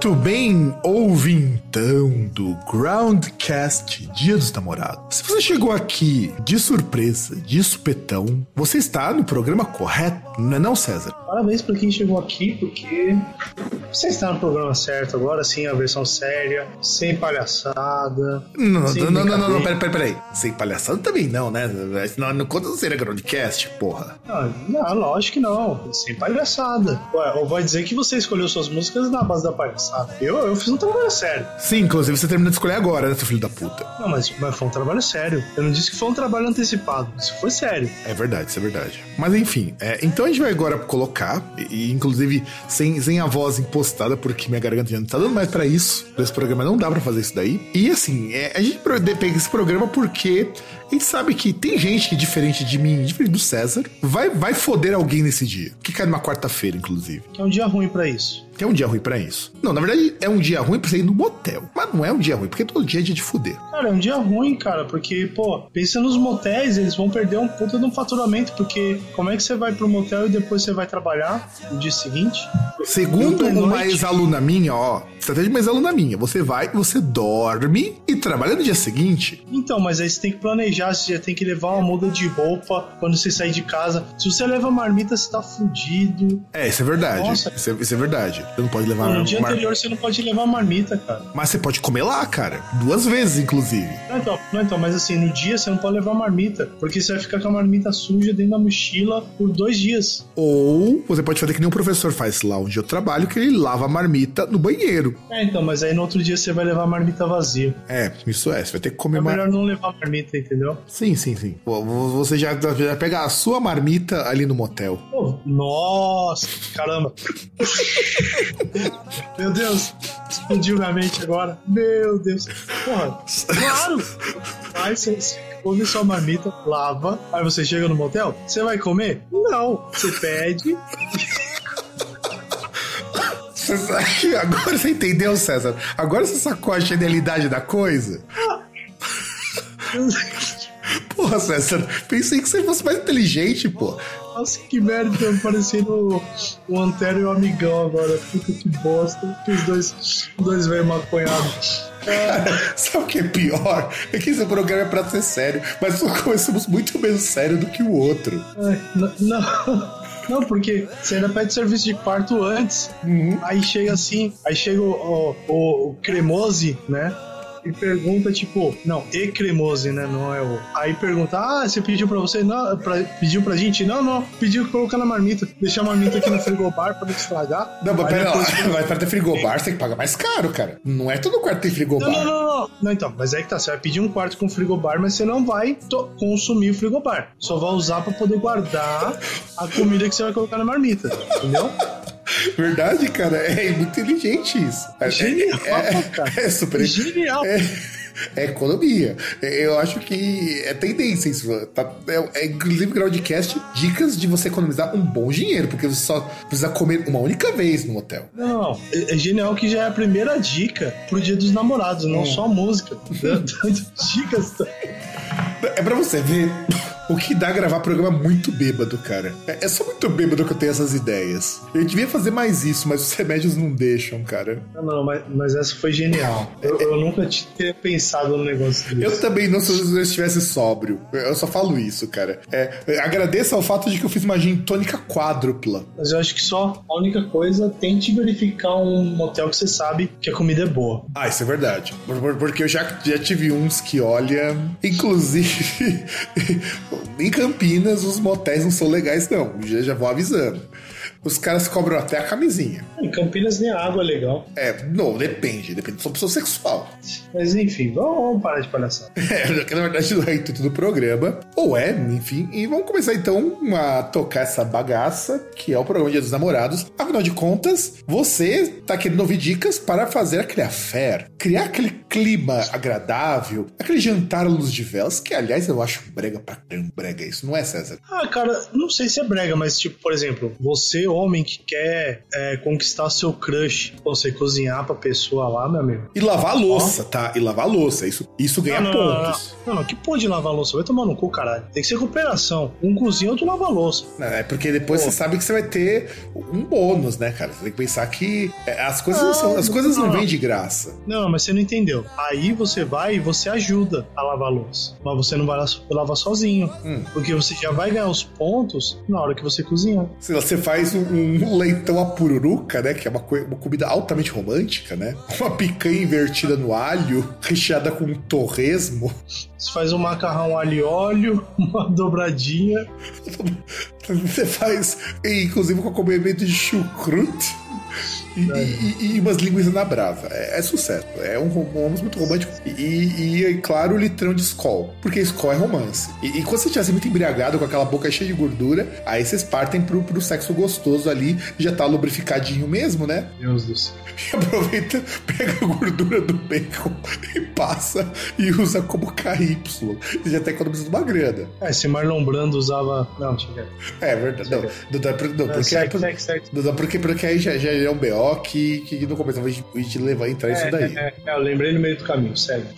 Muito bem, ouvintão do Groundcast Dia dos Namorados. Se você chegou aqui de surpresa, de supetão, você está no programa correto, não é não, César? Parabéns pra quem chegou aqui, porque você está no programa certo agora, sim, a versão séria, sem palhaçada. Não, sem não, não, não, não, peraí, peraí, peraí. Sem palhaçada também não, né? Não, não conta ser Groundcast, porra. Não, não, lógico que não, sem palhaçada. Ué, ou vai dizer que você escolheu suas músicas na base da palhaçada. Eu, eu fiz um trabalho sério. Sim, inclusive você termina de escolher agora, né, seu filho da puta? Não, mas, mas foi um trabalho sério. Eu não disse que foi um trabalho antecipado, isso foi sério. É verdade, isso é verdade. Mas enfim, é, então a gente vai agora colocar, e, e, inclusive sem, sem a voz impostada, porque minha garganta já não tá dando mais pra isso. Esse programa não dá pra fazer isso daí. E assim, é, a gente pega esse programa porque a gente sabe que tem gente que, diferente de mim, diferente do César, vai, vai foder alguém nesse dia. Que cai numa quarta-feira, inclusive. Que é um dia ruim pra isso. É um dia ruim pra isso. Não, na verdade, é um dia ruim pra você ir no motel. Mas não é um dia ruim, porque todo dia é dia de fuder. Cara, é um dia ruim, cara, porque, pô, pensa nos motéis, eles vão perder um puta de um faturamento, porque como é que você vai pro motel e depois você vai trabalhar no dia seguinte? Segundo uma ex-aluna minha, ó, estratégia de uma ex-aluna minha, você vai, você dorme e trabalha no dia seguinte. Então, mas aí você tem que planejar, você já tem que levar uma muda de roupa quando você sair de casa. Se você leva marmita, você tá fudido. É, isso é verdade. Nossa. Isso é, isso é verdade. Você não pode levar No dia mar- anterior você não pode levar marmita, cara. Mas você pode comer lá, cara. Duas vezes, inclusive. Não, então, não, então, mas assim, no dia você não pode levar marmita, porque você vai ficar com a marmita suja dentro da mochila por dois dias. Ou você pode fazer que nem o professor faz lá onde eu trabalho, que ele lava a marmita no banheiro. É, então, mas aí no outro dia você vai levar a marmita vazia. É, isso é. Você vai ter que comer É melhor não levar marmita, entendeu? Sim, sim, sim. Você já, já pega a sua marmita ali no motel. Pô, nossa, caramba. Meu Deus, explodiu minha mente agora. Meu Deus. Porra, claro. Você, você come sua marmita, lava, aí você chega no motel, você vai comer? Não. Você pede. Você- Agora você entendeu, César? Agora você sacou a genialidade da coisa? Porra, César, pensei que você fosse mais inteligente, pô. Nossa, que merda, tô parecendo o Antero e o amigão agora. Puta que bosta. Que os dois, dois velhos maconhados. Ah, Sabe o que é pior? É que esse programa é pra ser sério, mas nós começamos muito menos sério do que o outro. ai, n- não. Não, porque você ainda pede serviço de quarto antes. Aí chega assim, aí chega o, o, o- o Cremose, né? E pergunta, tipo, não, e Cremose, né? Não é o. Aí pergunta, ah, você pediu pra você? Não, pra, pediu pra gente? Não, não, pediu pra colocar na marmita. Deixar a marmita aqui no frigobar pra não estragar. Não, mas pera lá, depois- vai para ter frigobar, você tem que pagar mais caro, cara. Não é todo quarto tem frigobar. Não, não, não, não. Não, então, mas é que tá. Você vai pedir um quarto com frigobar, mas você não vai consumir o frigobar. Só vai usar pra poder guardar a comida que você vai colocar na marmita. Entendeu? Verdade, cara, é muito inteligente isso. É, Genial, é, cara. é super. Genial. É, é economia. É, Eu acho que é tendência isso. Tá, é, é, inclusive, Groundcast, dicas de você economizar um bom dinheiro, porque você só precisa comer uma única vez no hotel. Não, é, é genial que já é a primeira dica pro dia dos namorados, não só música. Dando dicas. É pra você ver o que dá gravar programa muito bêbado, cara. É, é só muito bêbado que eu tenho essas ideias. Eu devia fazer mais isso, mas os remédios não deixam, cara. Não, não, mas, mas essa foi genial. Eu, eu nunca tinha pensado num negócio desse. Eu também não se eu estivesse sóbrio. Eu só falo isso, cara. É, agradeço ao fato de que eu fiz uma gin tônica quádrupla. Mas eu acho que só a única coisa, tente verificar um motel que você sabe que a comida é boa. Ah, isso é verdade. Por- por- Porque eu já, já tive uns que, olha. Inclusive, em Campinas, os motéis não são legais, não. Já, já vou avisando. Os caras cobram até a camisinha. Em Campinas nem a água é legal. É, não, depende, depende da sua opção sexual. Mas enfim, vamos, vamos parar de palhaçada. É, que na verdade não é intuito do programa. Ou é, enfim. E vamos começar então a tocar essa bagaça, que é o programa Dia dos Namorados. Afinal de contas, você tá querendo ouvir dicas para fazer aquele affair, criar aquele clima agradável, aquele jantar à luz de velas, que aliás eu acho brega pra caramba, brega isso, não é, César? Ah, cara, não sei se é brega, mas tipo, por exemplo, você, homem que quer é, conquistar seu crush, você cozinhar pra pessoa lá, meu amigo. E lavar louça, tá? E lavar louça, isso, isso ganha não, não, não, pontos. Não, não, que pode lavar louça? Vai tomar no cu, caralho. Tem que ser cooperação. Um cozinha, outro lava louça. É porque depois Pô. você sabe que você vai ter um bônus, né, cara? Você tem que pensar que é, as coisas não, Não, são, as coisas não, vêm de graça. Não, mas você não entendeu. Aí você vai e você ajuda a lavar louça. Mas você não vai lavar sozinho. Hum. Porque você já vai ganhar os pontos na hora que você cozinhar. Você faz um, um leitão à pururuca, né? Que é uma, uma comida altamente romântica, né? Uma picanha invertida no alho, recheada com torresmo. Você faz um macarrão alho e óleo, uma dobradinha. Você faz, inclusive, com acompanhamento de chucrute. E, e- e umas linguiças na brasa. É, é sucesso. É um romance muito romântico. E, e, claro, o litrão de Skol. Porque Skol é romance. E, quando você estiver muito embriagado, com aquela boca cheia de gordura, aí vocês partem pro, pro sexo gostoso ali. Já tá lubrificadinho mesmo, né? Deus do céu. E aproveita, pega a gordura do bacon e passa e usa como KY. Você já tá economizando uma grana. É, se Marlon Brando usava. Não, deixa eu ver. É verdade. Não, porque, não dá porque, porque aí já, já é um BO que, que no começo a gente, levar entrar isso daí. É, é, eu lembrei no meio do caminho, segue.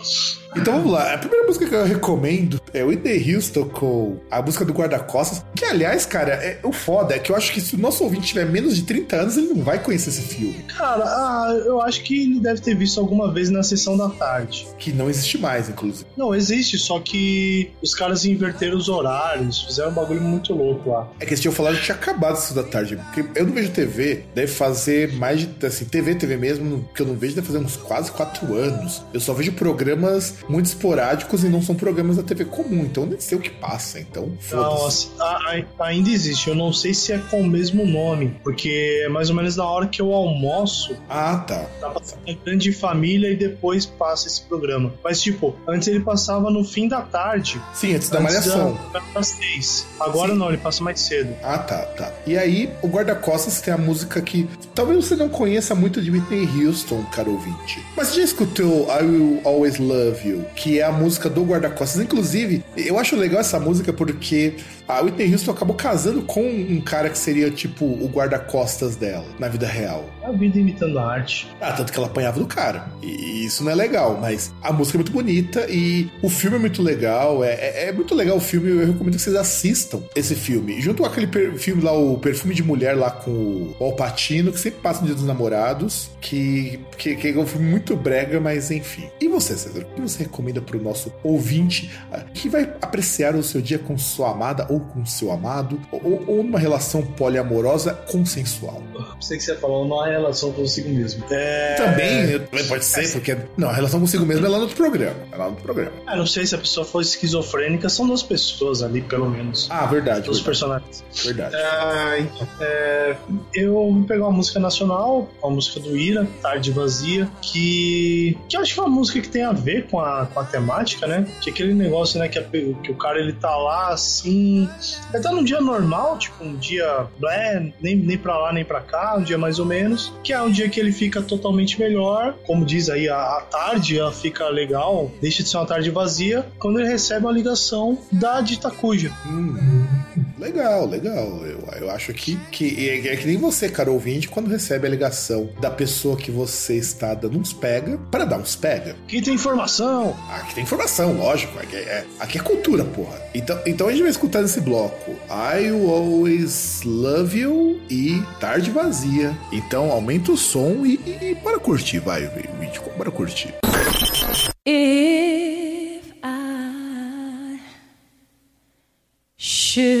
Então vamos lá. A primeira música que eu recomendo é o Whitney Houston com a música do Guarda-Costas. Que, aliás, cara, é, o foda é que eu acho que se o nosso ouvinte tiver menos de 30 anos, ele não vai conhecer esse filme. Cara, ah, eu acho que ele deve ter visto alguma vez na sessão da tarde. Que não existe mais, inclusive. Não, existe, só que os caras inverteram os horários, fizeram um bagulho muito louco lá. É que eles tinham falado que tinha acabado isso da tarde. Porque eu não vejo TV, deve fazer mais de. Assim, TV, TV mesmo, que eu não vejo, deve fazer uns quase quatro anos. Eu só vejo programas muito esporádicos e não são programas da TV comum. Então nem sei o que passa. Então, foda-se. a- a- ainda existe. Eu não sei se é com o mesmo nome, porque é mais ou menos na hora que eu almoço, Ah, tá. tá passando a grande família e depois passa esse programa. Mas, tipo, antes ele passava no fim da tarde. Sim, antes da antes malhação. Da, seis. Agora Sim. não, ele passa mais cedo. Ah, tá, tá. E aí, o Guarda-Costas tem a música que talvez você não conheça muito de Whitney Houston, caro ouvinte. Mas você já escutou I Will Always Love You, que é a música do Guarda-Costas. Inclusive, eu acho legal essa música porque a Whitney Houston acabou casando com um cara que seria tipo o guarda-costas dela, na vida real. É a vida imitando a arte. Ah, tanto que ela apanhava do cara. E isso não é legal, mas a música é muito bonita e o filme é muito legal. É, é- é muito legal o filme, eu recomendo que vocês assistam esse filme. Junto com aquele filme lá, o Perfume de Mulher, lá com o Al Pacino, que sempre passa no Dia dos Namorados, que, que, que é um filme muito brega, mas enfim. E você, César, o que você recomenda pro nosso ouvinte ah, que vai apreciar o seu dia com sua amada ou com seu amado, ou, ou numa relação poliamorosa consensual? Pensei que você ia falar uma relação consigo mesmo. É... Também, também pode ser, porque. Não, a relação consigo mesmo é lá no outro programa. É lá no outro programa. Ah, não sei se a pessoa for esquizofrênica, são duas pessoas ali, pelo menos. Ah, verdade. Os personagens. verdade. É, é, eu vou pegar uma música nacional, uma música do Ira, Tarde Vazia, que, que eu acho que é uma música que tem a ver com a, com a temática, né? Que é aquele negócio, né, que, a- que o cara ele tá lá assim. Tá num dia normal, tipo um dia blé, nem, nem pra lá nem pra cá, um dia mais ou menos, que é um dia que ele fica totalmente melhor. Como diz aí, a, a tarde ela fica legal, deixa de ser uma tarde vazia, quando ele recebe uma ligação da Dita Cuja. Legal, legal. Eu, eu acho que, que é, é que nem você, cara ouvinte, quando recebe a ligação da pessoa que você está dando uns pega, para dar uns pega. Aqui tem informação! Aqui tem informação, lógico. Aqui é, aqui é cultura, porra. Então, então a gente vai escutar nesse bloco I Always Love You e Tarde Vazia. Então aumenta o som e, e, e bora curtir, vai, vídeo, bora curtir. If I should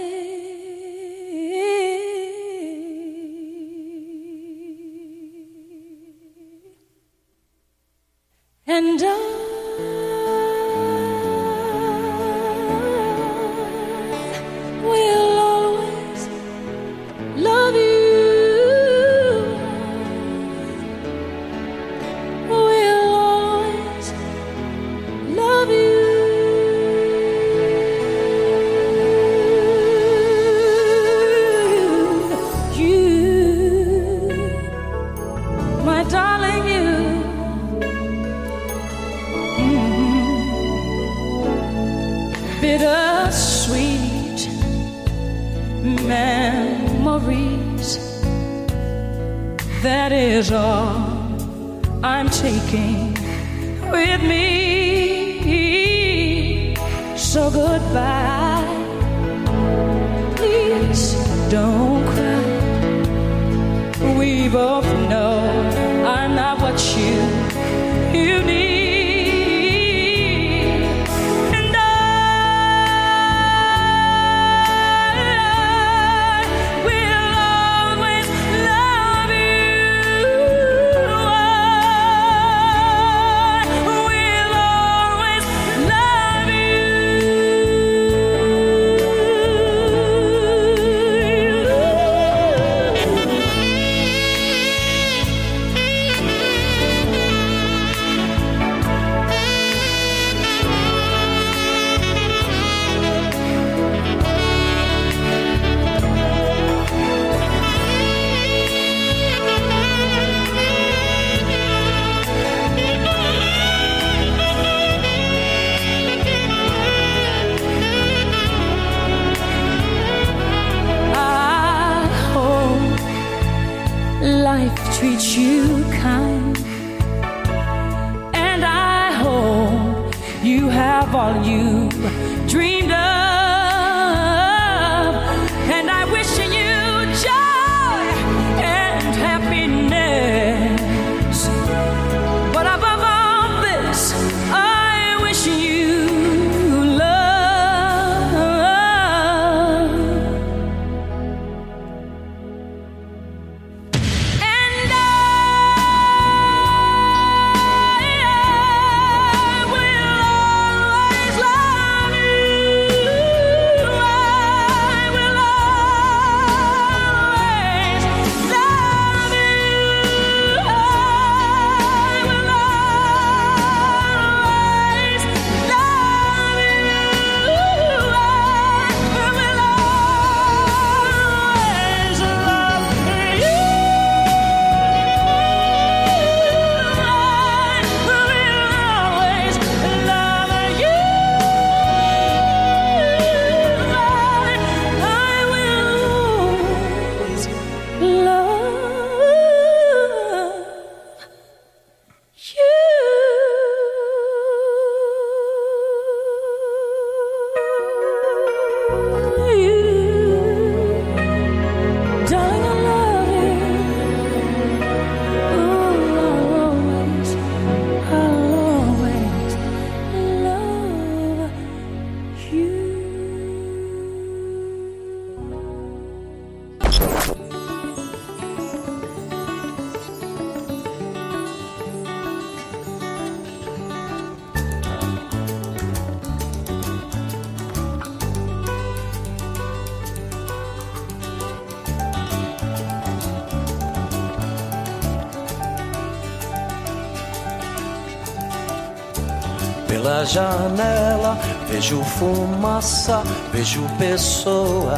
janela, vejo fumaça, vejo pessoas.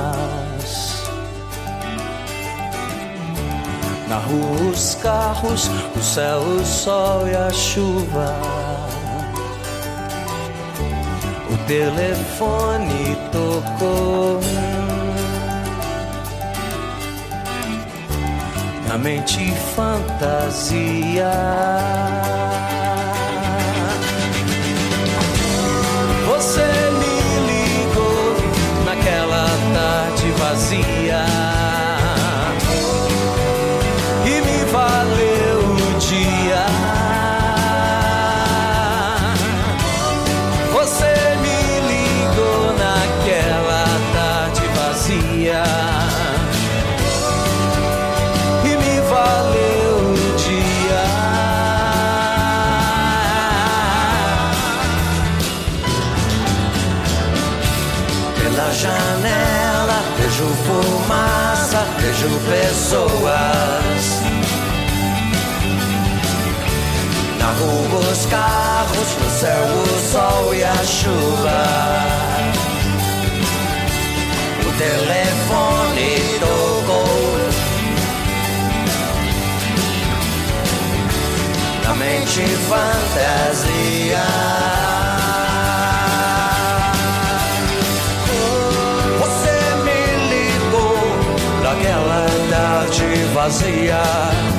Na rua os carros, o céu, o sol e a chuva. O telefone tocou. Na mente fantasia. boate vazia. Pessoas. Na rua os carros, no céu o sol e a chuva. O telefone tocou. Na mente fantasia. Tarde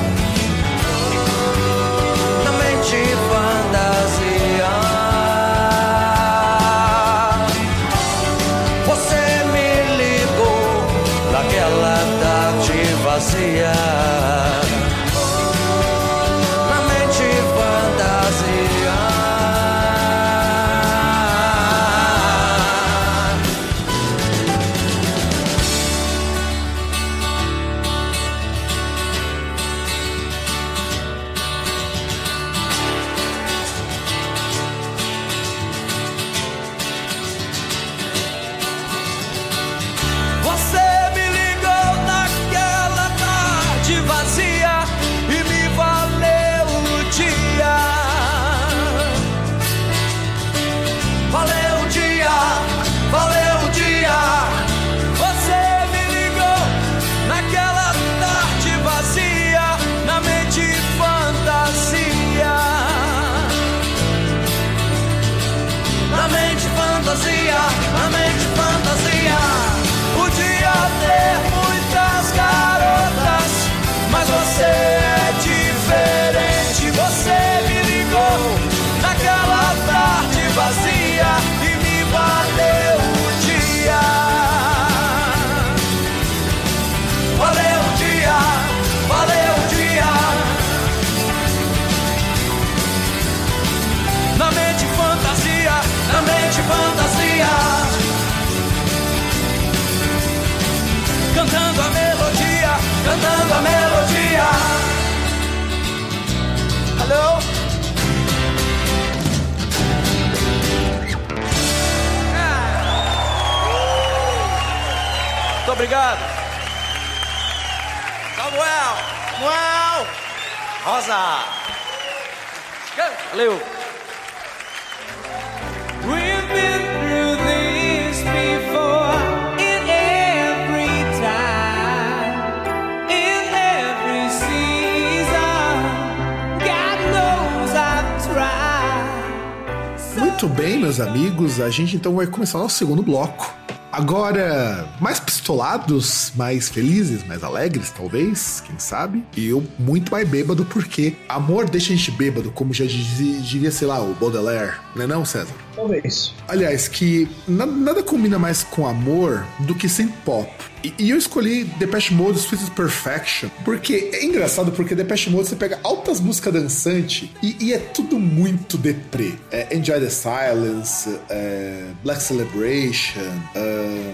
obrigado. Samuel! Samuel! Rosa! Valeu! We've been through this before. Muito bem, meus amigos, a gente então vai começar o nosso segundo bloco. Agora, mais pistolados, mais felizes, mais alegres, talvez, quem sabe? E eu muito mais bêbado, porque amor deixa a gente bêbado, como já dizia, sei lá, o Baudelaire, não é não, César? Talvez. Aliás, que na- nada combina mais com amor do que sem pop. E, e eu escolhi Depeche Mode Sweet Perfection, porque é engraçado, porque Depeche Mode você pega altas músicas dançantes e, e é tudo muito deprê. É Enjoy the Silence, é Black Celebration, é,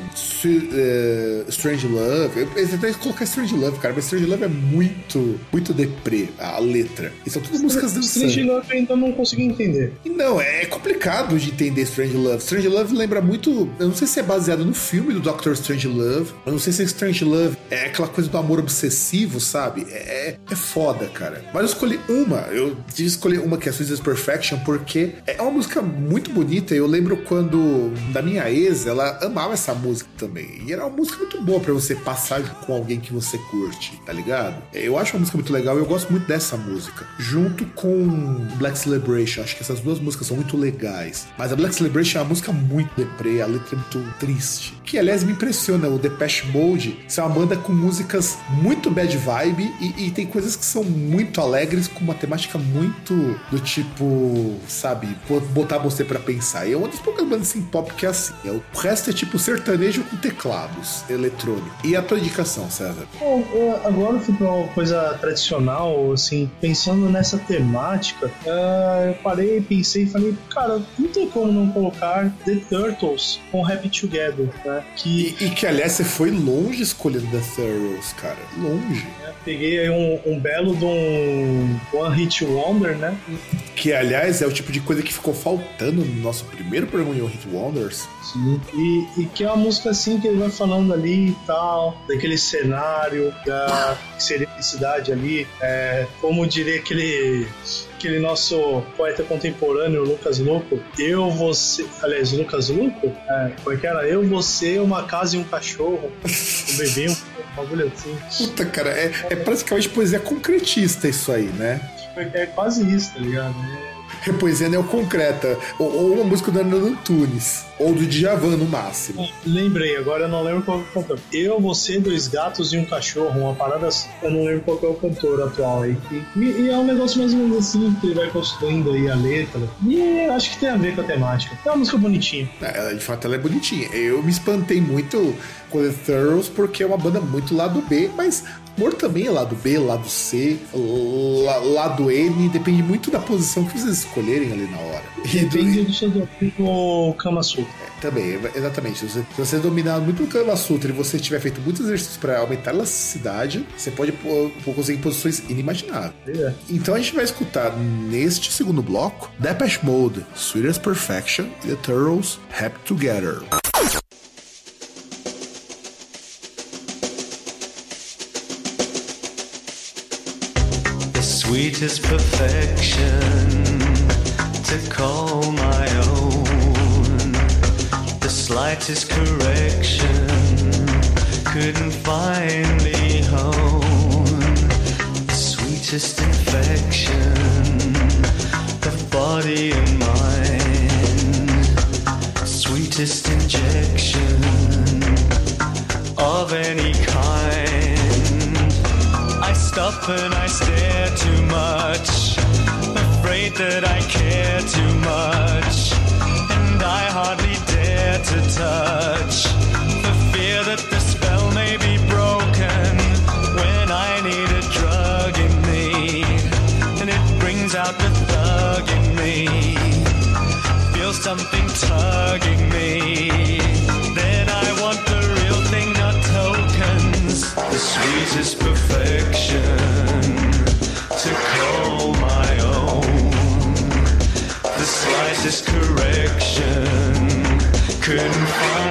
é, Strange Love. Eu eu tentei colocar Strange Love, cara, mas Strange Love é muito, muito deprê, a letra. E são tudo músicas dançantes. Strange Love eu ainda não consegui entender. E Não, é complicado de entender Strange Love. Strange Love lembra muito. Eu não sei se é baseado no filme do Doctor Strange Love. Eu não sei se Strange Love é aquela coisa do amor obsessivo, sabe? É, é foda, cara. Mas eu escolhi uma. Eu tive escolher uma que é Sweetest Perfection porque é uma música muito bonita. Eu lembro quando da minha ex, ela amava essa música também. E era uma música muito boa pra você passar com alguém que você curte, tá ligado? Eu acho uma música muito legal eu gosto muito dessa música. Junto com Black Celebration. Acho que essas duas músicas são muito legais. Mas a Black Celebration é uma música muito deprê, a letra é muito triste. Que, aliás, me impressiona. O Depeche Mode ser uma banda com músicas muito bad vibe e, e tem coisas que são muito alegres com uma temática muito do tipo, sabe, botar você pra pensar. E é uma das poucas bandas assim pop que é assim. É, O resto é tipo sertanejo com teclados eletrônicos. E a tua indicação, César? Bom, agora eu fui pra uma coisa tradicional, assim, pensando nessa temática, ah, eu parei, pensei e falei, cara, não tem como não colocar The Turtles com Happy Together, né? Que E, e que, aliás, você foi longe escolhendo The Thurrows, cara. Longe. né, peguei aí um, um belo de um One Hit Wonder, né? Que, aliás, é o tipo de coisa que ficou faltando no nosso primeiro programa em One Hit Wonders. E, e que é uma música assim que ele vai falando ali e tal, daquele cenário, da serenicidade ali, é, como diria aquele, aquele nosso poeta contemporâneo, Lucas Luco, eu, você, aliás, Lucas Luco, é, como é que era? Eu, você, uma casa e um cachorro, um bebê, um bagulho assim. Puta, cara, é, é praticamente poesia concretista isso aí, né? É quase isso, tá ligado? É poesia neoconcreta. Ou, ou uma música do Hernando Antunes. Ou do Djavan, no máximo. Lembrei, agora eu não lembro qual é o cantor. Eu, você, dois gatos e um cachorro, uma parada assim. Eu não lembro qual é o cantor atual aí. E, e é um negócio mais ou menos assim, que ele vai construindo aí a letra. E acho que tem a ver com a temática. É uma música bonitinha. Ela, de fato, ela é bonitinha. Eu me espantei muito com The Thurrows porque é uma banda muito lado B, mas Amor também é lado B, lado C, la- lado N, depende muito da posição que vocês escolherem ali na hora. E Depende do seu do Kama Sutra. Também, exatamente. Se você, dominar muito o Kama Sutra e você tiver feito muitos exercícios para aumentar a elasticidade, você pode conseguir posições inimagináveis. É. Então a gente vai escutar neste segundo bloco Depeche Mode, Sweet as Perfection e The Turtles, Happy Together. Sweetest perfection to call my own. The slightest correction couldn't finally hone. The sweetest infection of body and mind. Sweetest injection Stop and I stare too much, afraid that I care too much, and I hardly dare to touch, for fear that the spell may be broken when I need a drug in me, and it brings out the thug in me. Feel something tugging me. The perfection to call my own. The slightest correction couldn't finally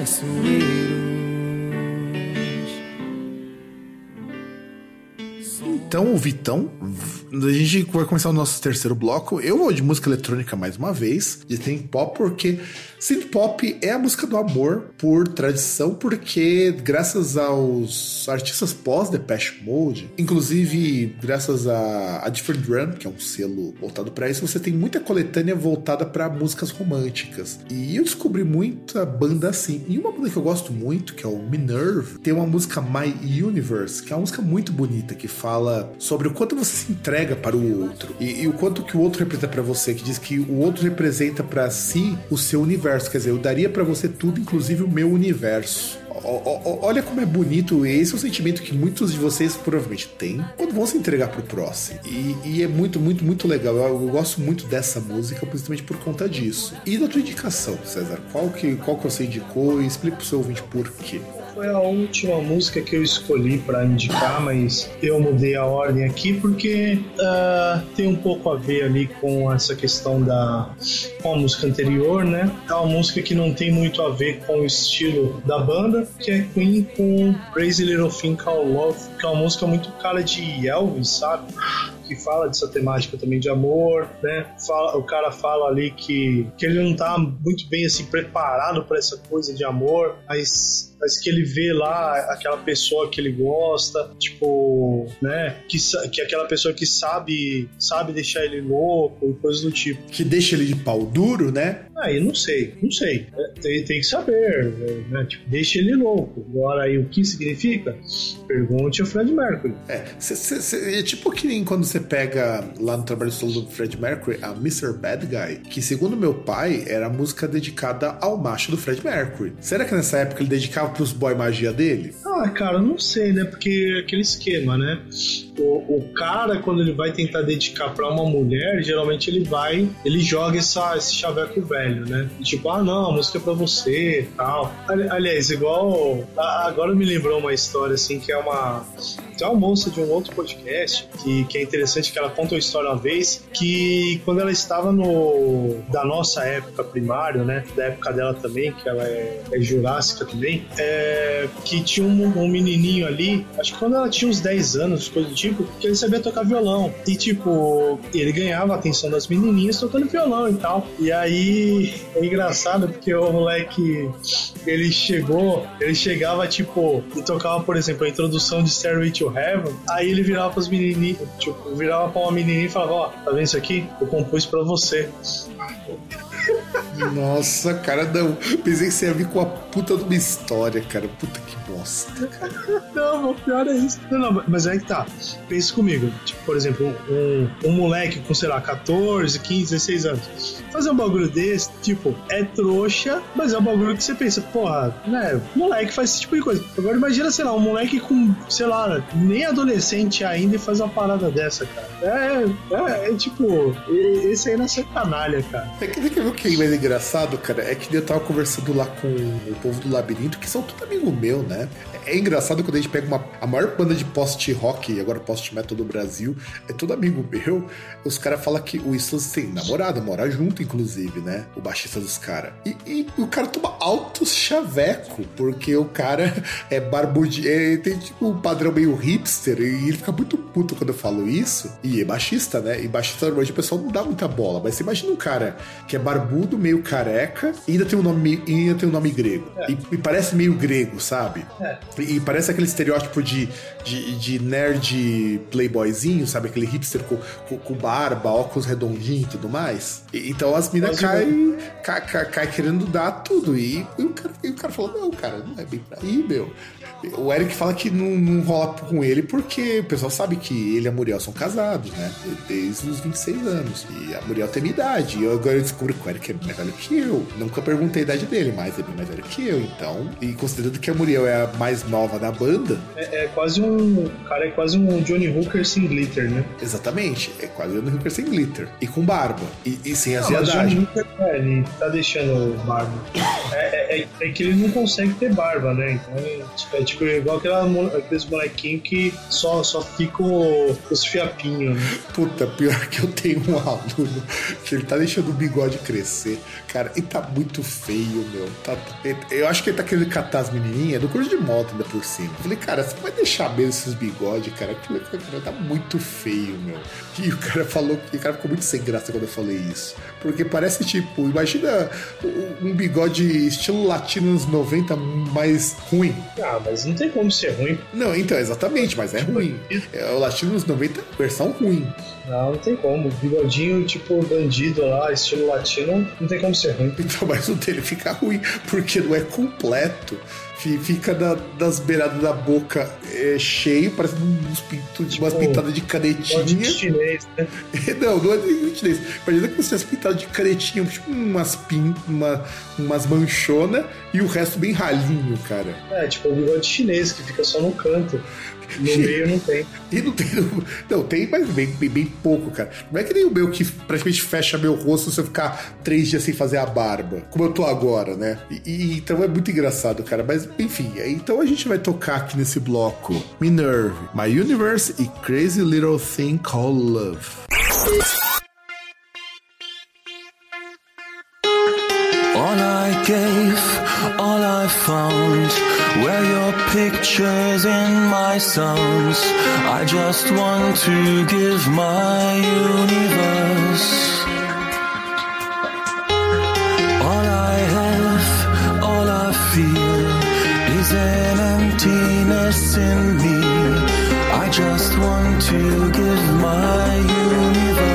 traiçoeiros. Então, o Vitão, a gente vai começar o nosso terceiro bloco. Eu vou de música eletrônica mais uma vez, de synth pop, porque synth pop é a música do amor por tradição, porque graças aos artistas pós Depeche Mode, inclusive graças a, a Different Run, que é um selo voltado para isso, você tem muita coletânea voltada para músicas românticas. E eu descobri muita banda assim. E uma banda que eu gosto muito, que é o Minerve, tem uma música My Universe, que é uma música muito bonita, que fala sobre o quanto você se entrega para o outro e, e o quanto que o outro representa para você, que diz que o outro representa para si o seu universo. Quer dizer, eu daria para você tudo, inclusive o meu universo. O- o- olha como é bonito, esse é o sentimento que muitos de vocês provavelmente têm quando vão se entregar pro próximo. E, e é muito, muito, muito legal. Eu, eu gosto muito dessa música, principalmente por conta disso. E da tua indicação, César? Qual que, qual que você indicou? E explica pro seu ouvinte por quê. Foi a última música que eu escolhi pra indicar, mas eu mudei a ordem aqui porque ah, tem um pouco a ver ali com essa questão da com a música anterior, né? É uma música que não tem muito a ver com o estilo da banda, que é Queen com Crazy Little Thing Called Love, que é uma música muito cara de Elvis, sabe? Que fala dessa temática também de amor, né? Fala- o cara fala ali que, que ele não tá muito bem assim preparado para essa coisa de amor, mas, mas que ele vê lá aquela pessoa que ele gosta, tipo, né? Que, que aquela pessoa que sabe sabe deixar ele louco e coisas do tipo. Que deixa ele de pau duro, né? Aí não sei, não sei. É, Tem, tem que saber, né? Tipo, deixa ele louco. Agora aí o que significa? Pergunte ao Fred Mercury. É, cê- cê- cê- é tipo que nem quando você pega lá no trabalho solo do Fred Mercury a Mr. Bad Guy, que segundo meu pai era música dedicada ao macho do Fred Mercury. Será que nessa época ele dedicava pros boy magia dele? Ah, cara, não sei, né? Porque é aquele esquema, né? O, o cara, quando ele vai tentar dedicar pra uma mulher, geralmente ele vai, ele joga essa, esse chaveco velho, né? Tipo, ah, não, a música é pra você tal. Ali- Aliás, igual. a- Agora me lembrou uma história, assim, que é uma. Tem uma moça de um outro podcast que, que é interessante, que ela conta uma história uma vez que quando ela estava no. da nossa época primária, né? Da época dela também, que ela é, é jurássica também, é, que tinha um, um menininho ali, acho que quando ela tinha uns 10 anos, coisa tipo, que ele sabia tocar violão. E tipo, ele ganhava a atenção das menininhas tocando violão e tal. E aí é engraçado porque o moleque ele chegou, ele chegava tipo e tocava, por exemplo, a introdução de Stairway to Heaven. Aí ele virava pras menininhas, tipo, virava pra uma menininha e falava: Ó, tá vendo isso aqui? Eu compus pra você. Nossa, cara, não. Pensei que você ia vir com a puta de uma história, cara. Puta que bosta. Não, o pior é isso. Não, não, mas é que tá. Pensa comigo. Tipo, por exemplo, um, um moleque com, sei lá, 14, 15, 16 anos. Fazer um bagulho desse, tipo, é trouxa, mas é um bagulho que você pensa, porra, né? Moleque faz esse tipo de coisa. Agora imagina, sei lá, um moleque com, sei lá, nem adolescente ainda e faz uma parada dessa, cara. É, é, é tipo, esse aí nasceu canalha, cara. É que, que o que é mais engraçado, cara, é que eu tava conversando lá com o povo do labirinto, que são tudo amigo meu, né? É engraçado quando a gente pega uma, a maior banda de post-rock agora post-metal do Brasil, é tudo amigo meu. Os caras falam que o Islas tem namorada, mora junto, inclusive, né? O baixista dos caras. E, e o cara toma altos chaveco, porque o cara é barbudinho, é, tem tipo um padrão meio hipster, e ele fica muito puto quando eu falo isso. E é baixista, né? E baixista normalmente o pessoal não dá muita bola, mas você imagina um cara que é barbudo, meio careca, e ainda tem um nome, ainda tem um nome grego. E, e parece meio grego, sabe? E, e parece aquele estereótipo de, de, de nerd playboyzinho, sabe? Aquele hipster com, com, com barba, óculos redondinhos e tudo mais. E- então as minas caem cai, cai, cai querendo dar tudo. E, o cara, e o cara falou: não, cara, não é bem pra aí, meu. O Eric fala que não, não rola com ele porque o pessoal sabe que ele e a Muriel são casados, né? Desde os 26 anos. E a Muriel tem minha idade. E eu agora eu descubro que o Eric é mais velho que eu. Nunca perguntei a idade dele, mas ele é mais velho que eu. Então, e considerando que a Muriel é a mais nova da banda, É, é quase um. O cara é quase um Johnny Hooker sem glitter, né? exatamente, é quase o Hooker sem glitter. E com barba. E, e sem Não, aziadagem. Johnny Hooker, é, ele tá deixando barba. É, é- é que ele não consegue ter barba, né? Então é, tipo- é tipo igual aquela, aqueles molequinhos que só, só ficam os fiapinhos, né? Puta, pior que eu tenho um aluno que ele tá deixando o bigode crescer. Cara, e tá muito feio, meu. Tá- eu acho que ele tá querendo catar as menininhas do curso de moto ainda por cima. Falei, cara, você vai deixar mesmo esses bigodes, cara? Aquilo tá muito feio, meu. E o cara falou que o cara ficou muito sem graça quando eu falei isso. Porque parece tipo, imagina um um bigode estilo latino nos 90 mais ruim. Ah, mas não tem como ser ruim. Não, então, exatamente, mas é ruim. É o latino nos 90 versão ruim. Não, não tem como. Bigodinho, tipo, bandido lá, estilo latino, não tem como ser ruim. Então, mas o dele fica ruim, porque não é completo. Fi- Fica da- das beiradas da boca é, cheio, parecendo uns pintos, umas Tipo, pintadas de canetinha. chinês, né? não, não é nem chinês. Imagina que você pintado de canetinha, tipo umas, pin, uma, umas manchonas e o resto bem ralinho, cara. É, tipo o bigode chinês que fica só no canto. No meio não tem. E não tem. Não, tem, mas bem, bem, bem pouco, cara. Não é que nem o meu que praticamente fecha meu rosto se eu ficar três dias sem fazer a barba. Como eu tô agora, né? E, e- então é muito engraçado, cara. Mas, enfim, então a gente vai tocar aqui nesse bloco Minerve, My Universe e Crazy Little Thing Called Love. All I gave, all I found were your pictures in my songs. I just want to give my universe. All I have, all I feel is an emptiness in me. I just want to give my universe.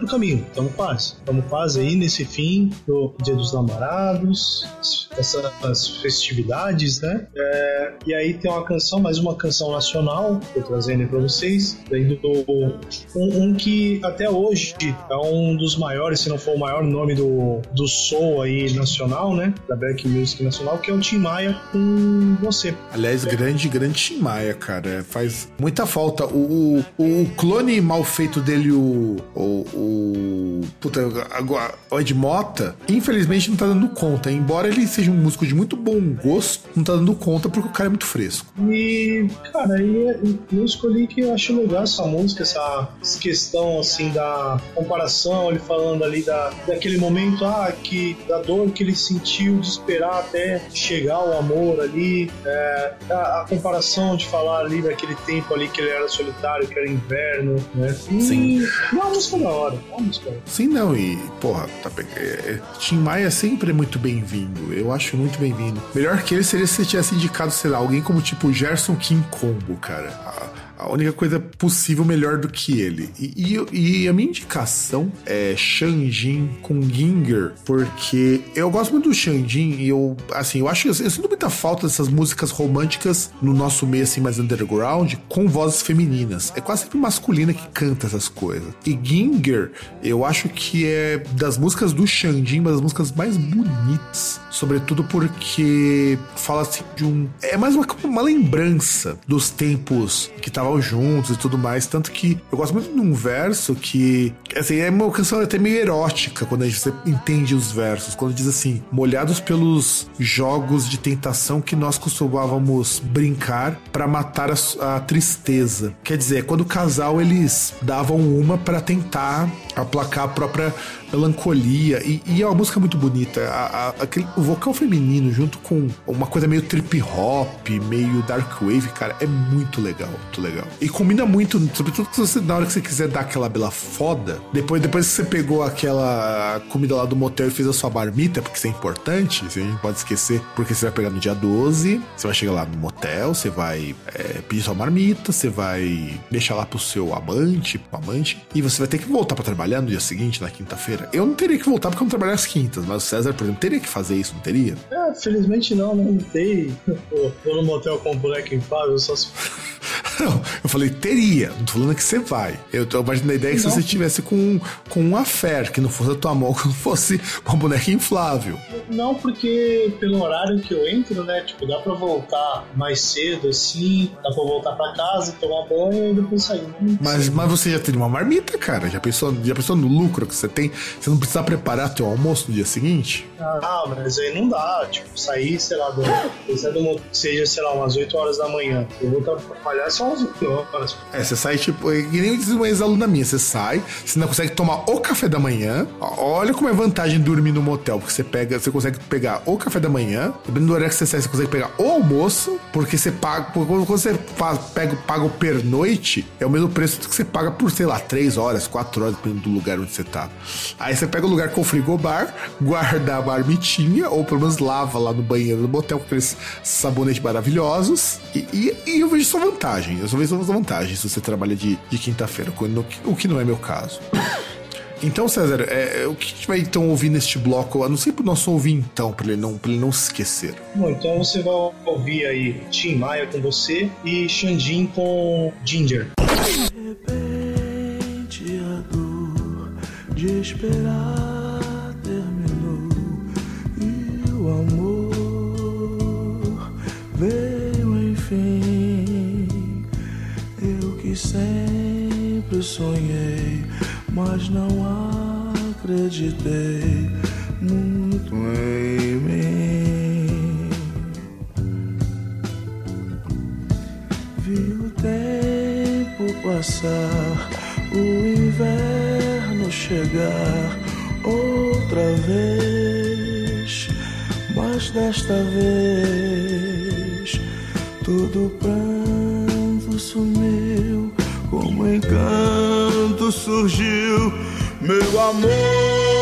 Do caminho, estamos quase. Estamos quase aí nesse fim do Dia dos Namorados, essas festividades, né? É, e aí tem uma canção, mais uma canção nacional, tô trazendo aí pra vocês, do, um, um que até hoje é um dos maiores, se não for o maior nome do, do soul aí nacional, né? Da Black Music Nacional, que é o Tim Maia com você. Aliás, grande, grande Tim Maia, cara. Faz muita falta. O, o, o clone mal feito dele, o. O. o puta, o Ed Mota, infelizmente não tá dando conta. Embora ele seja um músico de muito bom gosto, não tá dando conta porque o cara é muito fresco. E, cara, aí eu escolhi que eu acho legal essa música, essa questão, assim, da comparação, ele falando ali da, daquele momento, ah, que, da dor que ele sentiu de esperar até chegar o amor ali, é, a, a comparação de falar ali daquele tempo ali que ele era solitário, que era inverno, né? E, Sim. É uma música da hora, é uma música da hora. Sim, não, e, porra, tá, é, é, Tim Maia sempre é muito bem-vindo. Eu acho muito bem-vindo. Melhor que ele seria se você tivesse indicado, sei lá, alguém como tipo Gerson King Combo, cara. A, única coisa possível melhor do que ele. E, e- e a minha indicação é Xanjin com Ginger, porque eu gosto muito do Xanjin e eu, assim, eu acho eu sinto muita falta dessas músicas românticas no nosso meio, assim, mais underground, com vozes femininas. É quase sempre masculina que canta essas coisas. E Ginger, eu acho que é das músicas do Xanjin, uma das músicas mais bonitas. Sobretudo porque fala assim de um. É mais uma, uma lembrança dos tempos que juntos e tudo mais. Tanto que eu gosto muito de um verso que. Assim, é uma canção até meio erótica quando a gente entende os versos. Quando diz assim: molhados pelos jogos de tentação que nós costumávamos brincar para matar a, a tristeza. Quer dizer, quando o casal eles davam uma para tentar aplacar a própria melancolia. E, e é uma música muito bonita. A- a- aquele, o vocal feminino, junto com uma coisa meio trip hop, meio dark wave, cara, é muito legal. Muito legal. E combina muito, sobretudo você, na hora que você quiser dar aquela bela foda, depois, depois que você pegou aquela comida lá do motel e fez a sua marmita, porque isso é importante, a gente pode esquecer, porque você vai pegar no dia 12, você vai chegar lá no motel, você vai é, pedir sua marmita, você vai deixar lá pro seu amante, pro amante, e você vai ter que voltar pra trabalhar no dia seguinte, na quinta-feira. Eu não teria que voltar porque eu não trabalho às quintas, mas o César, por exemplo, teria que fazer isso, não teria? É, felizmente não, né? Não tem. Pô, Vou no motel com um boneco inflável, só se. Não, eu falei teria, não tô falando que você vai. Eu tô imaginando a ideia que se você tivesse com, com um affair, que não fosse a tua mão, que não fosse uma boneca inflável. Não, porque pelo horário que eu entro, né? Tipo, dá pra voltar mais cedo, assim, dá pra voltar pra casa, tomar banho e depois sair. Mas, mas você já teria uma marmita, cara. Já pensou, já pensou no lucro que você tem? Você não precisa preparar teu almoço no dia seguinte? Ah, mas aí não dá, tipo, sair, sei lá, do, sair do seja, sei lá, umas 8 horas da manhã. Eu vou trabalhar só umas 8 horas. É, você sai tipo. é Que nem uma ex-aluna minha. Você sai, você não consegue tomar o café da manhã. Olha como é vantagem dormir no motel. Porque você pega, você consegue pegar o café da manhã. Dependendo do horário que você sai, você consegue pegar o almoço. Porque você paga. Quando você fa- pega, paga o pernoite, é o mesmo preço que você paga por, sei lá, 3 horas, 4 horas, dependendo do lugar onde você tá. Aí você pega o lugar com frigobar, guarda a marmitinha, ou pelo menos lava lá no banheiro do motel com aqueles sabonetes maravilhosos. E, e- e eu vejo sua vantagem. Eu só vejo sua vantagem se você trabalha de, de quinta-feira, quando- o que não é meu caso. Então, César, é, é, o que a gente vai então ouvir neste bloco? A não ser pro nosso ouvir então, pra ele não, pra ele não se esquecer. Bom, então você vai ouvir aí Tim Maia com você e Xandin com Ginger. repente a dor de esperar terminou e o amor veio enfim. Eu que sempre sonhei, mas não acreditei muito em mim. Vi o tempo passar, o inverno chegar outra vez, mas desta vez todo pranto sumiu, como encanto surgiu, meu amor.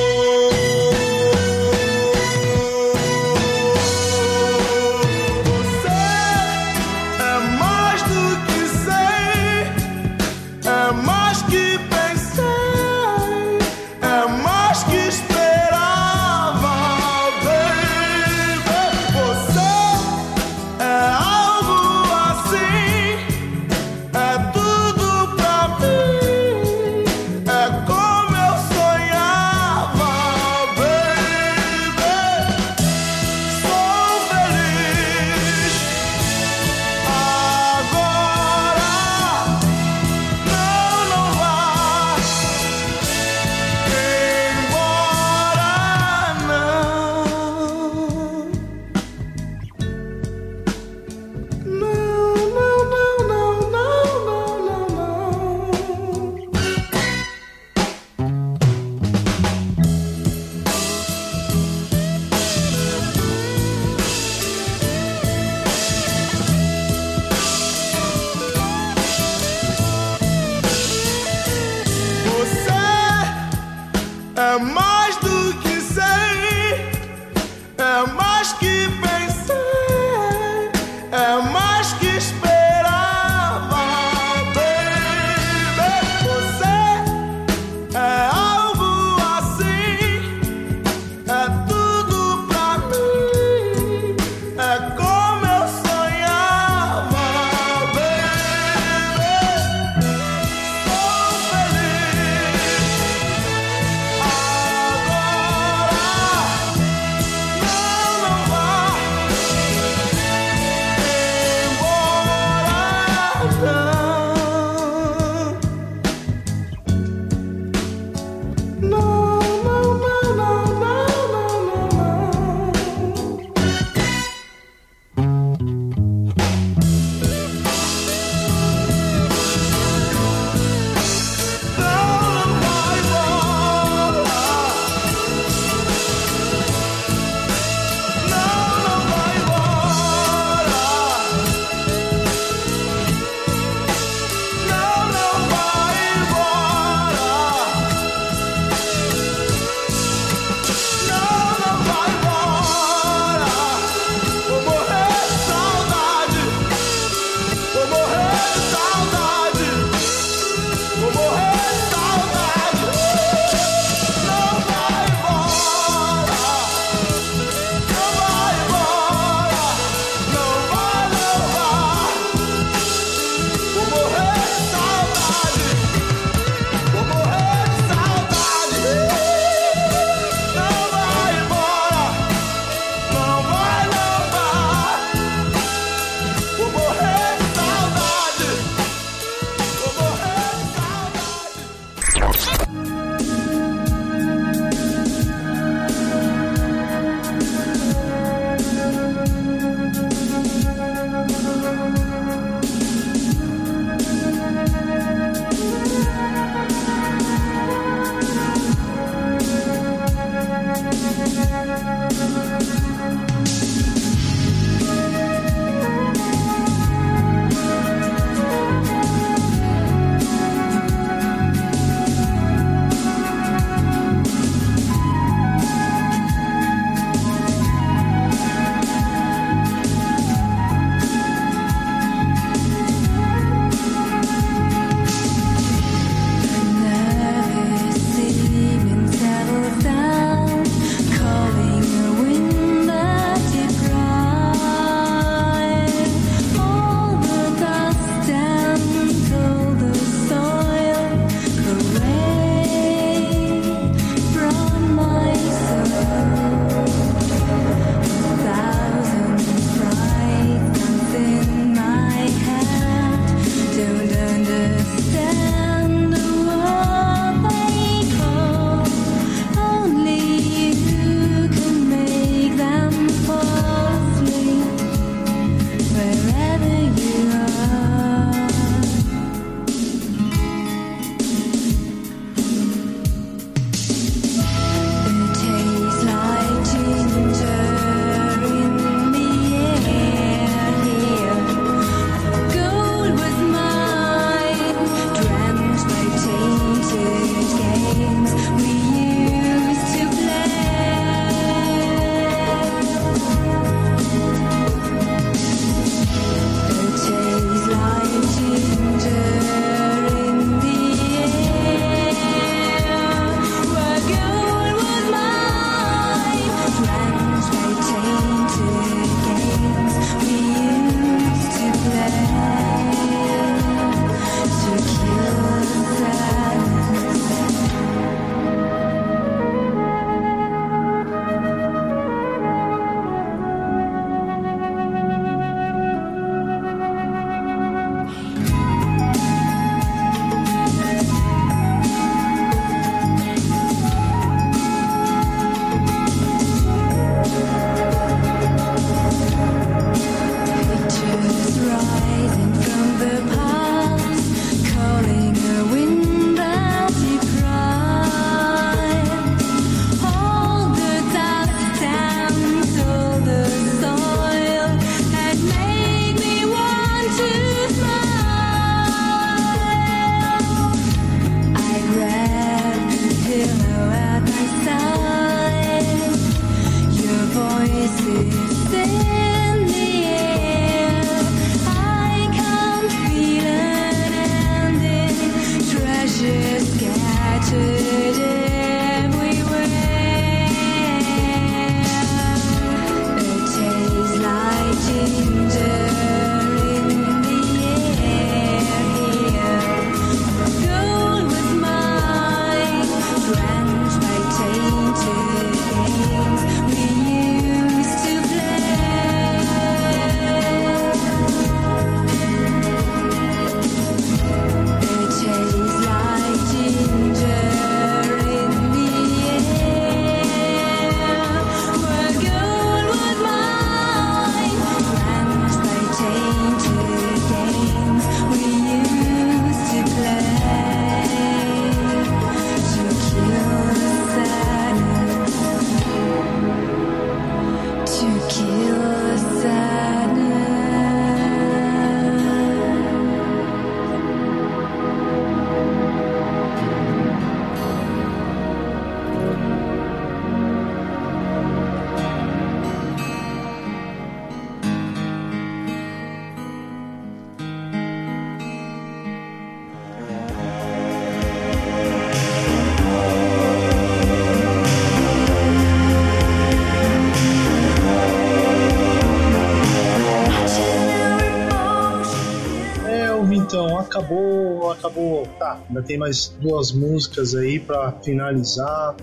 Acabou, acabou. Tá, ainda tem mais duas músicas aí pra finalizar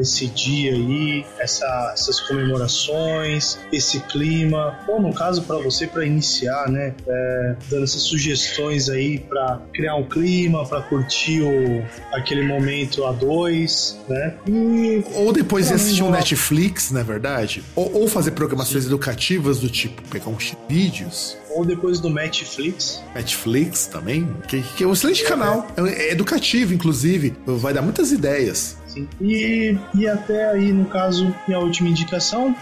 esse dia aí, essa, essas comemorações, esse clima. Ou no caso, pra você, pra iniciar, né? é, dando essas sugestões aí pra criar um clima, pra curtir o, aquele momento a dois, né? E Ou depois de assistir um. Netflix, na verdade. Ou, ou fazer programações educativas do tipo pegar uns vídeos. Ou depois do Netflix. Netflix também, que, que é um excelente canal. É, é educativo, inclusive. Vai dar muitas ideias. E, e até aí, no caso, minha última indicação,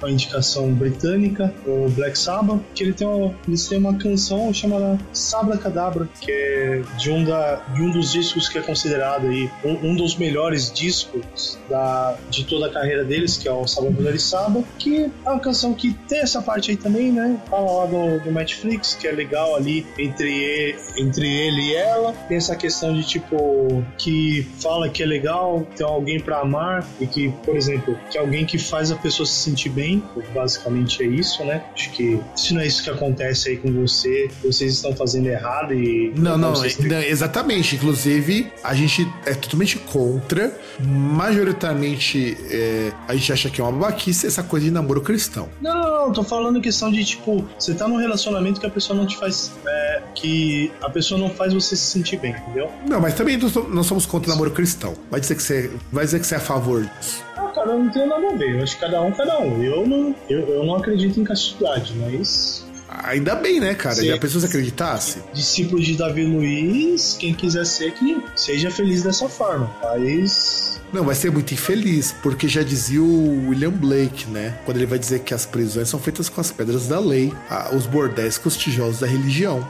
uma indicação britânica, o Black Sabbath, que ele tem uma, eles têm uma canção chamada Sabra Cadabra, que é de um, da, de um dos discos que é considerado aí um, um dos melhores discos da, de toda a carreira deles, que é o Sabra Bloody Sabbath, que é uma canção que tem essa parte aí também, né? Fala lá do, do Netflix, que é legal ali entre ele, entre ele e ela. Tem essa questão de tipo que fala que é legal ter alguém pra amar e que, por exemplo, que é alguém que faz a pessoa se sentir bem. Basicamente é isso, né? Acho que se não é isso que acontece aí com você, vocês estão fazendo errado e Não, não, vocês não, exatamente. Inclusive, a gente é totalmente contra. Majoritariamente, é, a gente acha que é uma babaquice essa coisa de namoro cristão. Não, não, não, tô falando questão de tipo, você tá num relacionamento que a pessoa não te faz. é, que a pessoa não faz você se sentir bem, entendeu? Não, mas também nós somos contra o namoro cristão. Vai dizer que você, vai dizer que você é a favor disso. Ah, cara, eu não tenho nada a ver. Eu acho que cada um, cada um. Eu não, eu, eu não acredito em castidade, mas. Ainda bem, né, cara? Sim. Já pensou se acreditasse? Discípulo de Davi Luiz, quem quiser ser, que seja feliz dessa forma. Mas. Não, vai ser muito infeliz, porque já dizia o William Blake, né? Quando ele vai dizer que as prisões são feitas com as pedras da lei, a- os bordéis com os tijolos da religião.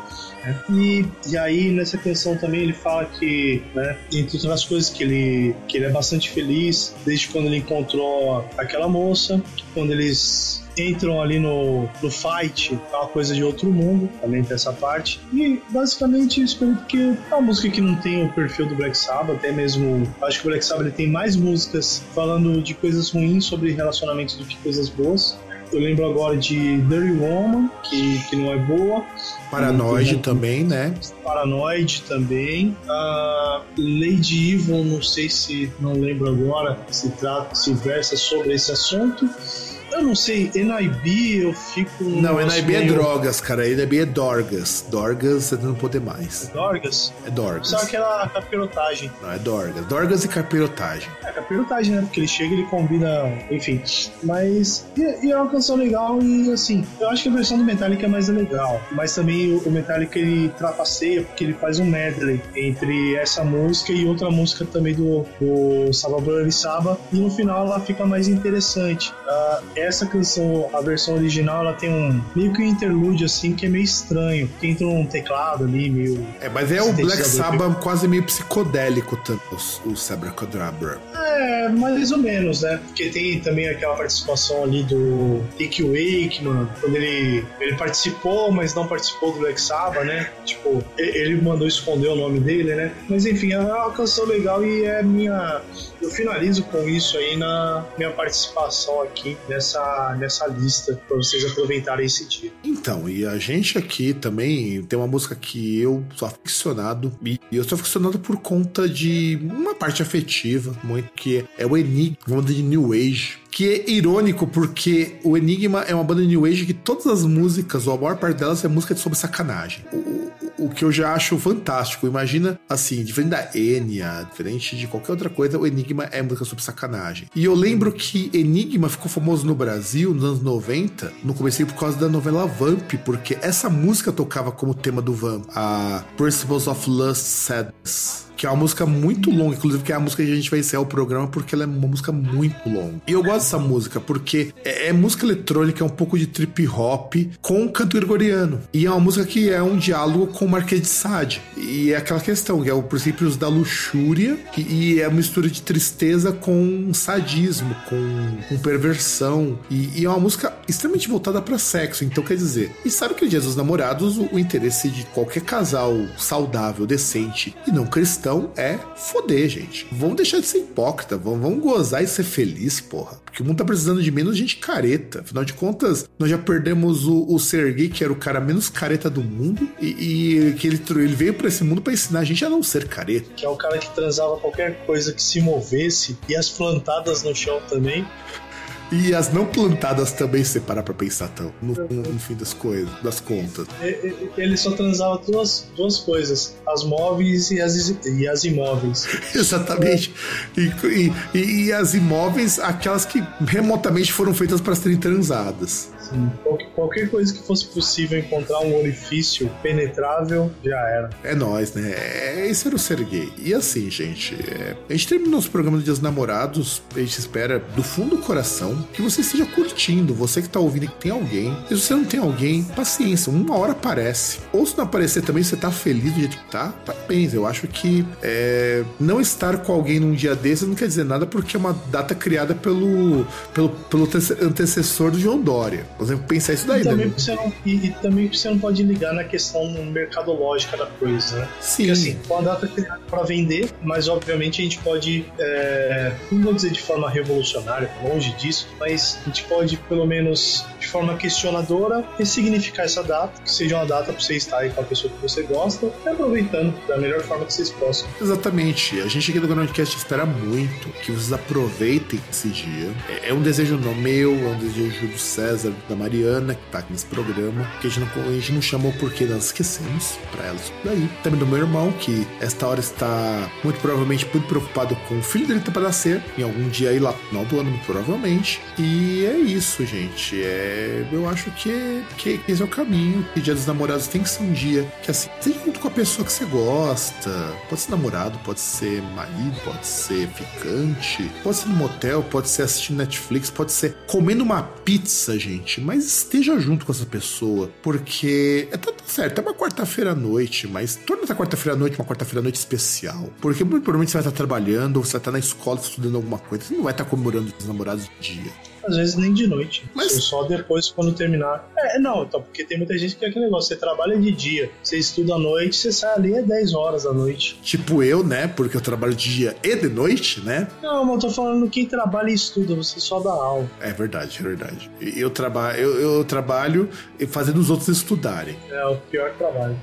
E, e aí, nessa canção também, ele fala que, né, entre outras coisas, que ele, que ele é bastante feliz desde quando ele encontrou aquela moça, quando eles entram ali no, no fight, é uma coisa de outro mundo, também tem essa parte. E basicamente isso, porque é uma música que não tem o perfil do Black Sabbath, até mesmo acho que o Black Sabbath ele tem mais músicas falando de coisas ruins sobre relacionamentos do que coisas boas. Eu lembro agora de Dirty Woman, que, que não é boa. Paranoide Uhum. também, né? Paranoid também. A Lady Evil, não sei se não lembro agora se trata, se versa sobre esse assunto. Eu não sei, NIB eu fico. Não, NIB é meio- drogas, cara. NIB é Dorgas. Dorgas é não poder mais. Dorgas? É Dorgas. Só aquela capirotagem. Não, é Dorgas. Dorgas e carpirotagem. É capirotagem, né? Porque ele chega e ele combina. Enfim. Mas. E, e é uma canção legal e assim. Eu acho que a versão do Metallica é mais legal. Mas também o, Metallica ele trapaceia porque ele faz um medley entre essa música e outra música também do, do Salvador Saba. E no final ela fica mais interessante. Ah, essa canção, a versão original, ela tem um meio que um interlúdio assim que é meio estranho. Que entra um teclado ali, meio. É, mas é o Black. Sabbath quase meio psicodélico, também, o, o Sabracadabra. É, mais ou menos, né? Porque tem também aquela participação ali do Rick Wakeman, quando ele, ele participou, mas não participou do Black Sabbath, né? Tipo, ele mandou esconder o nome dele, né? Mas enfim, é uma canção legal e é minha. Eu finalizo com isso aí na minha participação aqui nessa, nessa lista, pra vocês aproveitarem esse dia. Então, e a gente aqui também tem uma música que eu sou aficionado, e eu sou aficionado por conta de uma parte afetiva, muito que é o Enigma, de New Age. Que é irônico porque o Enigma é uma banda New Age que todas as músicas, ou a maior parte delas, é música sobre sacanagem. O, o- o que eu já acho fantástico. Imagina, assim, diferente da Enya, diferente de qualquer outra coisa, o Enigma é música sobre sacanagem. E eu lembro que Enigma ficou famoso no Brasil nos anos 90, no começo por causa da novela Vamp, porque essa música tocava como tema do Vamp, a Principles of Lust Sadness. Que é uma música muito longa, inclusive que é a música que a gente vai encerrar o programa porque ela é uma música muito longa. E eu gosto dessa música porque é, é música eletrônica, é um pouco de trip hop com canto gregoriano. E é uma música que é um diálogo com o Marquês de Sade. E é aquela questão, que é o princípios da luxúria e, e é a mistura de tristeza com sadismo, com, com perversão. E, e é uma música extremamente voltada para sexo. Então quer dizer, e sabe que no Dia dos Namorados o, o interesse de qualquer casal saudável, decente e não cristão intenção é foder, gente. Vamos deixar de ser hipócrita, vamos, vamos gozar e ser feliz, porra. Porque o mundo tá precisando de menos gente careta. Afinal de contas, nós já perdemos o, o Sergei, que era o cara menos careta do mundo, e, e que ele, ele veio pra esse mundo pra ensinar a gente a não ser careta. Que é o cara que transava qualquer coisa que se movesse e as plantadas no chão também. E as não plantadas também, se você parar pra pensar tão, no, no- fim das coisas, das contas. Ele só transava duas, duas coisas: as móveis e as, e as imóveis. Exatamente. E- e- e as imóveis, aquelas que remotamente foram feitas para serem transadas. Qualquer, coisa que fosse possível encontrar um orifício penetrável, já era. É nós, né? É, esse era o Sergei. E assim, gente, é, a gente terminou nosso programa do Dia dos Namorados. A gente espera do fundo do coração que você esteja curtindo. Você que tá ouvindo que tem alguém. E se você não tem alguém, paciência, uma hora aparece. Ou se não aparecer também, você tá feliz do jeito que tá, parabéns. Eu acho que é, não estar com alguém num dia desses não quer dizer nada porque é uma data criada pelo, pelo, pelo ante- antecessor do João Dória. Por exemplo, pensar isso daí, E também, né? você não, e, e também você não pode ligar na questão mercadológica da coisa, né? Sim. Porque assim, uma data criada para vender, mas obviamente a gente pode, é, não vou dizer de forma revolucionária, longe disso, mas a gente pode, pelo menos de forma questionadora, ressignificar essa data, que seja uma data para você estar aí com a pessoa que você gosta, e aproveitando da melhor forma que vocês possam. Exatamente. A gente aqui do Groundcast espera muito que vocês aproveitem esse dia. É, é um desejo não meu, é um desejo do César, da Mariana, que tá aqui nesse programa, que a gente não, a gente não chamou porque nós esquecemos pra elas isso daí. Também do meu irmão, que esta hora está muito provavelmente muito preocupado com o filho dele tá pra nascer, em algum dia aí lá no final do ano, provavelmente. E é isso, gente. É, eu acho que, que, que esse é o caminho. Que Dia dos Namorados tem que ser um dia que assim, seja junto com a pessoa que você gosta. Pode ser namorado, pode ser marido, pode ser ficante, pode ser no motel, pode ser assistindo Netflix, pode ser comendo uma pizza, gente. Mas esteja junto com essa pessoa, porque é tá, tá certo, é uma quarta-feira à noite, mas torna essa quarta-feira à noite uma quarta-feira à noite especial. Porque muito provavelmente você vai estar trabalhando, ou você vai estar na escola estudando alguma coisa, você não vai estar comemorando os namorados de dia. Às vezes nem de noite. Mas- Só depois, quando terminar. É, não, então, porque tem muita gente que é aquele negócio, você trabalha de dia, você estuda à noite, você sai ali é 10 horas da noite. Tipo eu, né? Porque eu trabalho de dia e de noite, né? Não, mas eu tô falando quem trabalha e estuda, você só dá aula. É verdade, é verdade. Eu, traba eu, eu trabalho fazendo os outros estudarem. É o pior trabalho.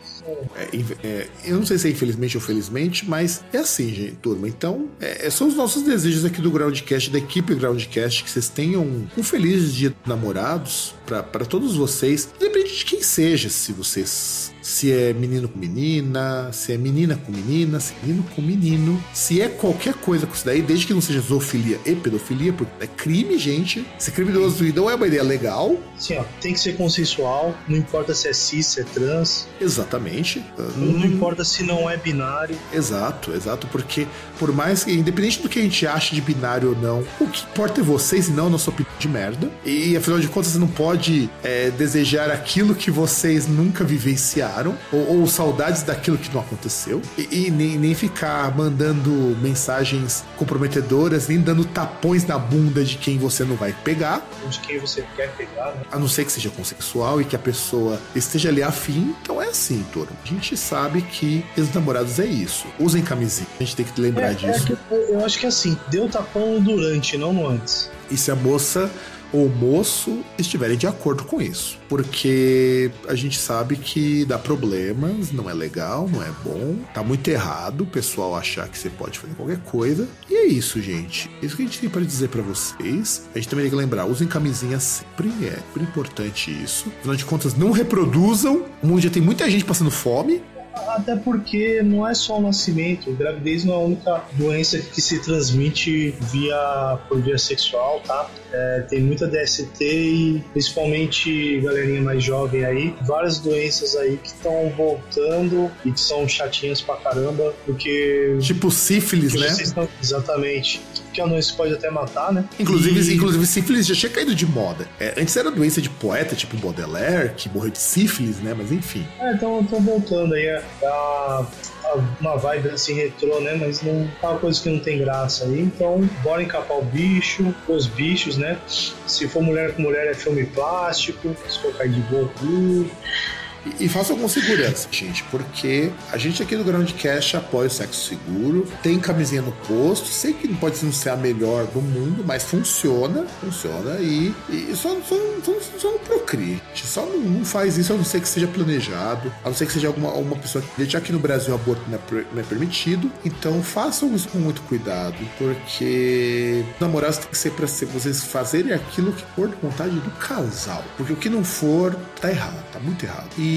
É, é, eu não sei se é infelizmente ou felizmente, mas é assim, gente, turma. Então, é, são os nossos desejos aqui do Groundcast, da equipe Groundcast, que vocês tenham um feliz dia dos namorados para todos vocês, independente de quem seja, se vocês. Se é menino com menina, se é menina com menina, se é menino com menino, se é qualquer coisa com isso daí, desde que não seja zoofilia e pedofilia, porque é crime, gente. Ser criminoso e não é uma ideia legal, Assim, ó, tem que ser consensual, não importa se é cis, se é trans, exatamente. não importa se não é binário. Exato, exato, porque por mais que, independente do que a gente ache de binário ou não, o que importa é vocês e não a nossa opinião de merda. E afinal de contas, você não pode é, desejar aquilo que vocês nunca vivenciaram, ou, ou saudades daquilo que não aconteceu, e, e nem, nem ficar mandando mensagens comprometedoras, nem dando tapões na bunda de quem você não vai pegar, De quem você quer pegar, né? a não ser que seja consensual e que a pessoa esteja ali afim. Então é assim, turma. A gente sabe que os namorados é isso. Usem camisinha. A gente tem que lembrar É, é disso. que eu- acho que assim, deu tapão durante, não no antes. E se a moça ou moço estiverem de acordo com isso. Porque a gente sabe que dá problemas, não é legal, não é bom, tá muito errado o pessoal achar que você pode fazer qualquer coisa. E é isso, gente. Isso que a gente tem para dizer para vocês. A gente também tem que lembrar, usem camisinha sempre, é super importante isso. Afinal de contas, não reproduzam. O mundo já tem muita gente passando fome. Até porque não é só o nascimento, gravidez não é a única doença que se transmite via por via sexual, tá? É, tem muita DST e principalmente galerinha mais jovem aí, várias doenças aí que estão voltando e que são chatinhas pra caramba, porque Tipo sífilis, né? estão exatamente, que a doença pode até matar, né? Inclusive, E- inclusive, sífilis já tinha caído de moda. É, antes era doença de poeta, tipo Baudelaire, que morreu de sífilis, né? Mas enfim. É, então tô voltando aí a, a- a- uma vibe assim retrô, né? Mas não é uma coisa que não tem graça aí. Então, bora encapar o bicho, os bichos, né? Se for mulher com mulher é filme plástico, se for cair de boa tudo. E, e façam com segurança, gente, porque a gente aqui do Groundcast apoia o sexo seguro, tem camisinha no posto, sei que não pode ser a melhor do mundo, mas funciona, funciona e, e só, só, só, só não procrie. Só não, não faz isso a não ser que seja planejado, a não ser que seja alguma uma pessoa que já aqui no Brasil o aborto não é, não é permitido, então façam isso com muito cuidado, porque namorados tem que ser para vocês fazerem aquilo que for de vontade do casal, porque o que não for tá errado, tá muito errado. E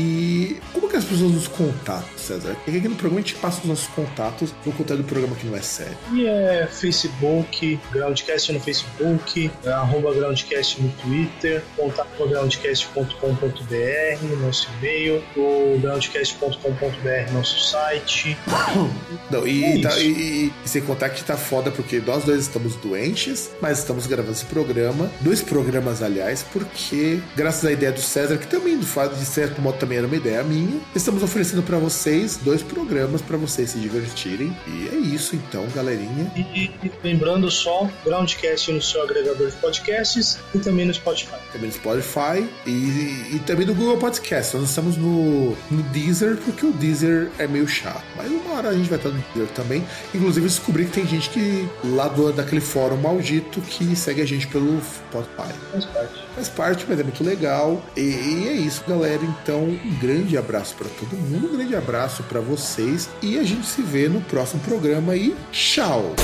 como que as pessoas nos contatam, César? Porque aqui no programa a gente passa os nossos contatos no conteúdo do programa que não é sério. E é Facebook, Groundcast no Facebook, é arroba Groundcast no Twitter, contato groundcast.com.br, nosso e-mail, o groundcast.com.br, nosso site. Não, e, É tá- e, e- e sem contar que tá foda porque nós dois estamos doentes, mas estamos gravando esse programa, dois programas, aliás, porque, graças à ideia do César, que também do fato de certo modo também era uma ideia minha, estamos oferecendo pra vocês dois programas pra vocês se divertirem. E é isso então, galerinha. E, e lembrando só, Groundcast no seu agregador de podcasts e também no Spotify. Também no Spotify e, e também no Google Podcast. Nós estamos no, no Deezer, porque o Deezer é meio chato. Mas uma hora a gente vai estar no Deezer também. Inclusive, descobri que tem gente que lá do, daquele fórum maldito que segue a gente pelo Spotify. Faz parte. Faz parte, mas é muito legal. E, e é isso, galera. Então, um grande abraço pra todo mundo, um grande abraço pra vocês. E a gente se vê no próximo programa. E tchau!